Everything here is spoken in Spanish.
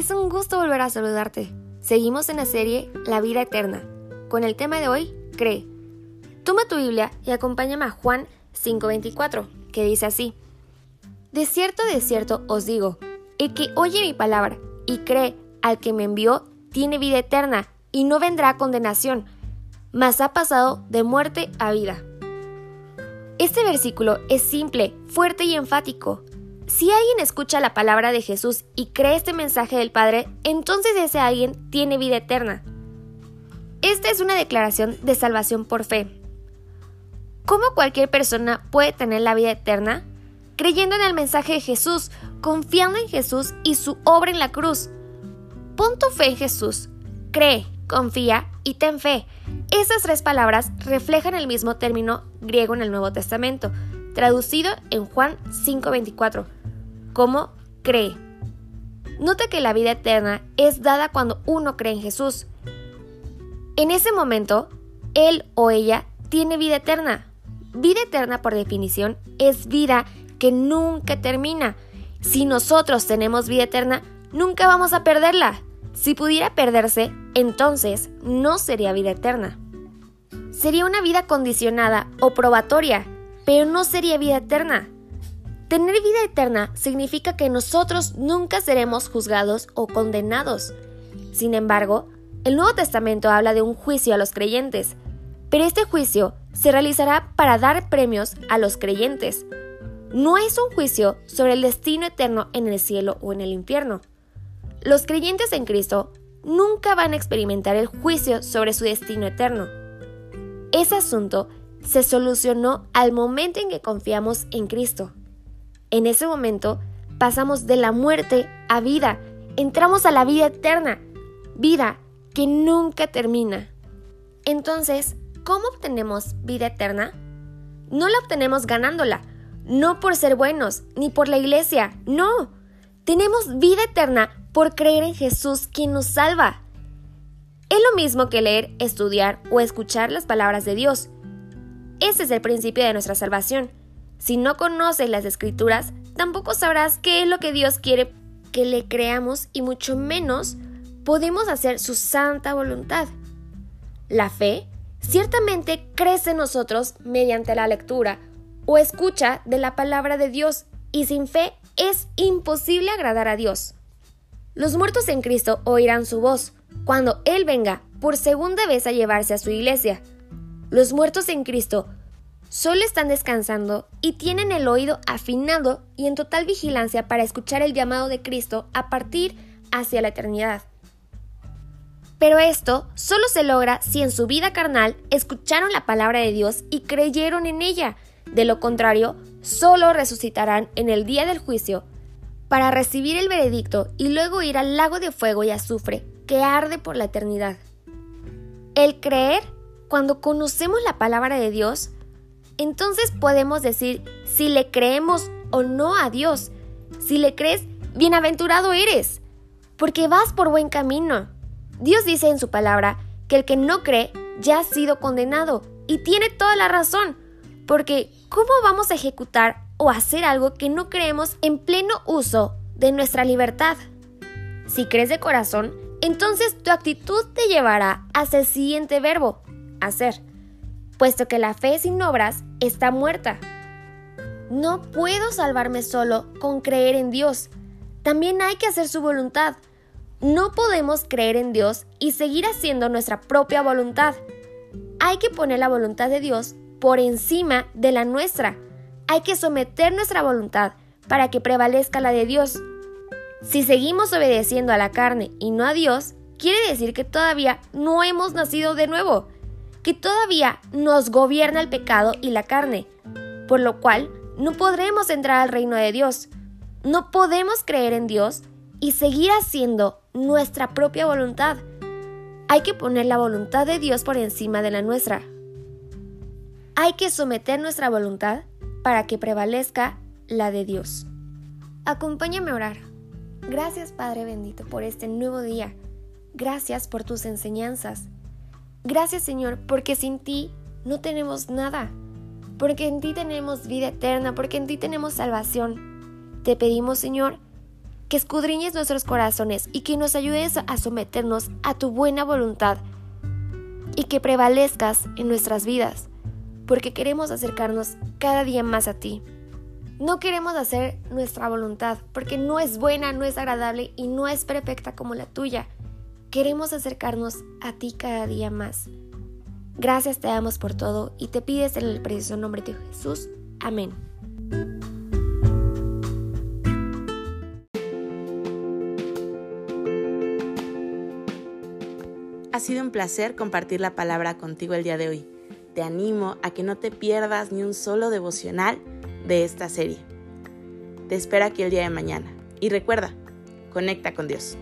Es un gusto volver a saludarte. Seguimos en la serie La vida eterna. Con el tema de hoy, cree. Toma tu Biblia y acompáñame a Juan 5:24, que dice así. De cierto, de cierto os digo, el que oye mi palabra y cree al que me envió, tiene vida eterna y no vendrá condenación, mas ha pasado de muerte a vida. Este versículo es simple, fuerte y enfático. Si alguien escucha la palabra de Jesús y cree este mensaje del Padre, entonces ese alguien tiene vida eterna. Esta es una declaración de salvación por fe. ¿Cómo cualquier persona puede tener la vida eterna? Creyendo en el mensaje de Jesús, confiando en Jesús y su obra en la cruz. Pon tu fe en Jesús. Cree, confía y ten fe. Esas tres palabras reflejan el mismo término griego en el Nuevo Testamento, traducido en Juan 5:24 ¿Cómo cree. Nota que la vida eterna es dada cuando uno cree en Jesús. En ese momento, él o ella tiene vida eterna. Vida eterna, por definición, es vida que nunca termina. Si nosotros tenemos vida eterna, nunca vamos a perderla. Si pudiera perderse, entonces no sería vida eterna. Sería una vida condicionada o probatoria, pero no sería vida eterna. Tener vida eterna significa que nosotros nunca seremos juzgados o condenados. Sin embargo, el Nuevo Testamento habla de un juicio a los creyentes, pero este juicio se realizará para dar premios a los creyentes. No es un juicio sobre el destino eterno en el cielo o en el infierno. Los creyentes en Cristo nunca van a experimentar el juicio sobre su destino eterno. Ese asunto se solucionó al momento en que confiamos en Cristo. En ese momento pasamos de la muerte a vida, entramos a la vida eterna, vida que nunca termina. Entonces, ¿cómo obtenemos vida eterna? No la obtenemos ganándola, no por ser buenos, ni por la iglesia, no. Tenemos vida eterna por creer en Jesús quien nos salva. Es lo mismo que leer, estudiar o escuchar las palabras de Dios. Ese es el principio de nuestra salvación. Si no conoces las escrituras, tampoco sabrás qué es lo que Dios quiere que le creamos y mucho menos podemos hacer su santa voluntad. La fe ciertamente crece en nosotros mediante la lectura o escucha de la palabra de Dios y sin fe es imposible agradar a Dios. Los muertos en Cristo oirán su voz cuando Él venga por segunda vez a llevarse a su iglesia. Los muertos en Cristo solo están descansando y tienen el oído afinado y en total vigilancia para escuchar el llamado de Cristo a partir hacia la eternidad. Pero esto solo se logra si en su vida carnal escucharon la palabra de Dios y creyeron en ella. De lo contrario, solo resucitarán en el día del juicio para recibir el veredicto y luego ir al lago de fuego y azufre que arde por la eternidad. El creer, cuando conocemos la palabra de Dios, entonces podemos decir si le creemos o no a Dios. Si le crees, bienaventurado eres, porque vas por buen camino. Dios dice en su palabra que el que no cree ya ha sido condenado y tiene toda la razón, porque ¿cómo vamos a ejecutar o hacer algo que no creemos en pleno uso de nuestra libertad? Si crees de corazón, entonces tu actitud te llevará hacia el siguiente verbo, hacer puesto que la fe sin obras está muerta. No puedo salvarme solo con creer en Dios. También hay que hacer su voluntad. No podemos creer en Dios y seguir haciendo nuestra propia voluntad. Hay que poner la voluntad de Dios por encima de la nuestra. Hay que someter nuestra voluntad para que prevalezca la de Dios. Si seguimos obedeciendo a la carne y no a Dios, quiere decir que todavía no hemos nacido de nuevo que todavía nos gobierna el pecado y la carne, por lo cual no podremos entrar al reino de Dios. No podemos creer en Dios y seguir haciendo nuestra propia voluntad. Hay que poner la voluntad de Dios por encima de la nuestra. Hay que someter nuestra voluntad para que prevalezca la de Dios. Acompáñame a orar. Gracias Padre bendito por este nuevo día. Gracias por tus enseñanzas. Gracias Señor porque sin ti no tenemos nada. Porque en ti tenemos vida eterna, porque en ti tenemos salvación. Te pedimos Señor que escudriñes nuestros corazones y que nos ayudes a someternos a tu buena voluntad y que prevalezcas en nuestras vidas, porque queremos acercarnos cada día más a ti. No queremos hacer nuestra voluntad porque no es buena, no es agradable y no es perfecta como la tuya. Queremos acercarnos a ti cada día más. Gracias te damos por todo y te pides en el precioso nombre de Jesús. Amén. Ha sido un placer compartir la palabra contigo el día de hoy. Te animo a que no te pierdas ni un solo devocional de esta serie. Te espero aquí el día de mañana. Y recuerda, conecta con Dios.